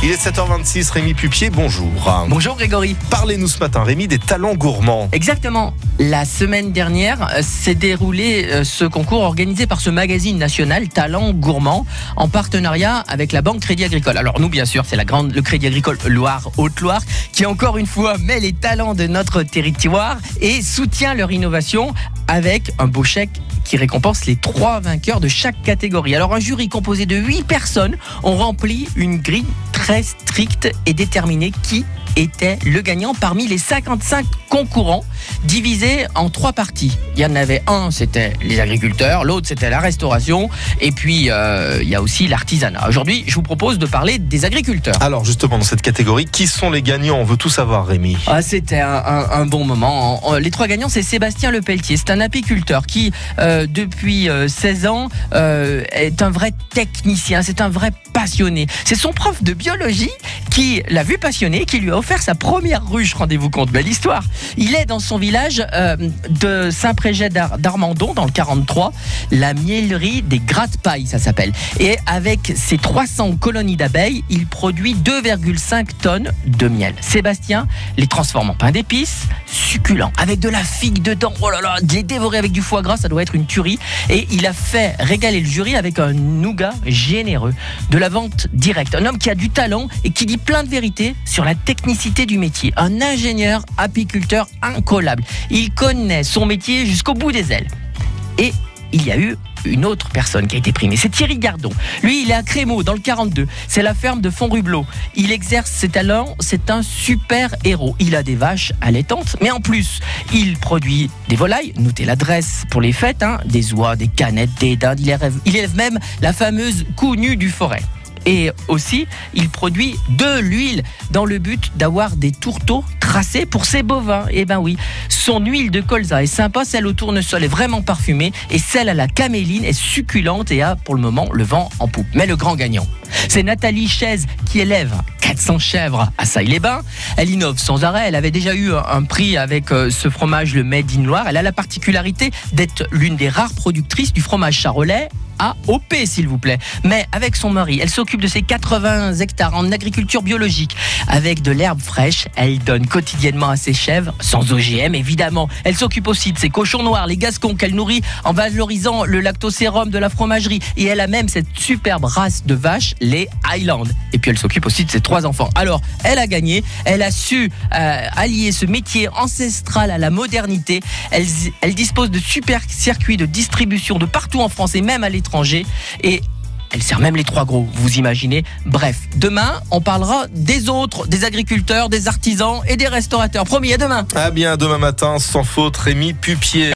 Il est 7h26, Rémi Pupier, bonjour. Bonjour Grégory. Parlez-nous ce matin, Rémi, des talents gourmands. Exactement. La semaine dernière euh, s'est déroulé euh, ce concours organisé par ce magazine national Talents Gourmands en partenariat avec la Banque Crédit Agricole. Alors nous, bien sûr, c'est la grande, le Crédit Agricole Loire-Haute-Loire qui encore une fois met les talents de notre territoire et soutient leur innovation avec un beau chèque qui récompense les trois vainqueurs de chaque catégorie. Alors un jury composé de huit personnes ont rempli une grille très stricte et déterminée qui était le gagnant parmi les 55 concurrents divisés en trois parties. Il y en avait un, c'était les agriculteurs, l'autre, c'était la restauration, et puis euh, il y a aussi l'artisanat. Aujourd'hui, je vous propose de parler des agriculteurs. Alors justement, dans cette catégorie, qui sont les gagnants? On veut tout savoir, Rémi. Ah, c'était un, bon moment. Les trois gagnants, c'est Sébastien Lepelletier. C'est un apiculteur qui, euh, depuis 16 euh, ans, est un vrai technicien, c'est un vrai passionné. C'est son prof de biologie qui l'a vu passionné, qui lui a offert sa première ruche. Rendez-vous compte, belle histoire. Il est dans son village euh, de Saint-Préget d'Armandon, dans le 43, la miellerie des gratte-pailles, ça s'appelle. Et avec ses 300 colonies d'abeilles, il produit 2,5 tonnes de miel. Sébastien les transforme en pain d'épices, succulent, avec de la figue dedans. Oh là là, les dévorer avec du foie gras, ça doit être une tuerie. Et il a fait régaler le jury avec un nougat généreux, de la vente directe. Un homme qui a du talent et qui dit plein de vérités sur la technicité du métier. Un ingénieur apiculteur incollable. Il connaît son métier jusqu'au bout des ailes. Et il y a eu une autre personne qui a été primée. C'est Thierry Gardon. Lui, il est à Crémeau, dans le 42. C'est la ferme de Font-Rublot. Il exerce ses talents. C'est un super héros. Il a des vaches allaitantes, mais en plus, il produit des volailles. Notez l'adresse pour les fêtes. Hein, des oies, des canettes, des dindes. Il élève, il même la fameuse cou nue du forêt. Et aussi, il produit de l'huile dans le but d'avoir des tourteaux tracés pour ses bovins. Et eh ben oui, son huile de colza est sympa, celle au tournesol est vraiment parfumée et celle à la caméline est succulente et a pour le moment le vent en poupe. Mais le grand gagnant, c'est Nathalie Chaise qui élève 400 chèvres à Saille-les-Bains. Elle innove sans arrêt. Elle avait déjà eu un prix avec euh, ce fromage, le Made in Loire. Elle a la particularité d'être l'une des rares productrices du fromage charolais AOP, s'il vous plaît. Mais avec son mari, elle s'occupe de ses 80 hectares en agriculture biologique. Avec de l'herbe fraîche, elle donne quotidiennement à ses chèvres, sans OGM évidemment. Elle s'occupe aussi de ses cochons noirs, les gascons qu'elle nourrit en valorisant le lactosérum de la fromagerie. Et elle a même cette superbe race de vaches, les Highland. Et puis elle s'occupe aussi de ses trois enfants. Alors, elle a gagné, elle a su euh, allier ce métier ancestral à la modernité. Elle, dispose de super circuits de distribution de partout en France et même à et elle sert même les trois gros, vous imaginez. Bref, demain, on parlera des autres, des agriculteurs, des artisans et des restaurateurs. Promis, à demain. À bien demain matin, sans faute, Rémi Pupier.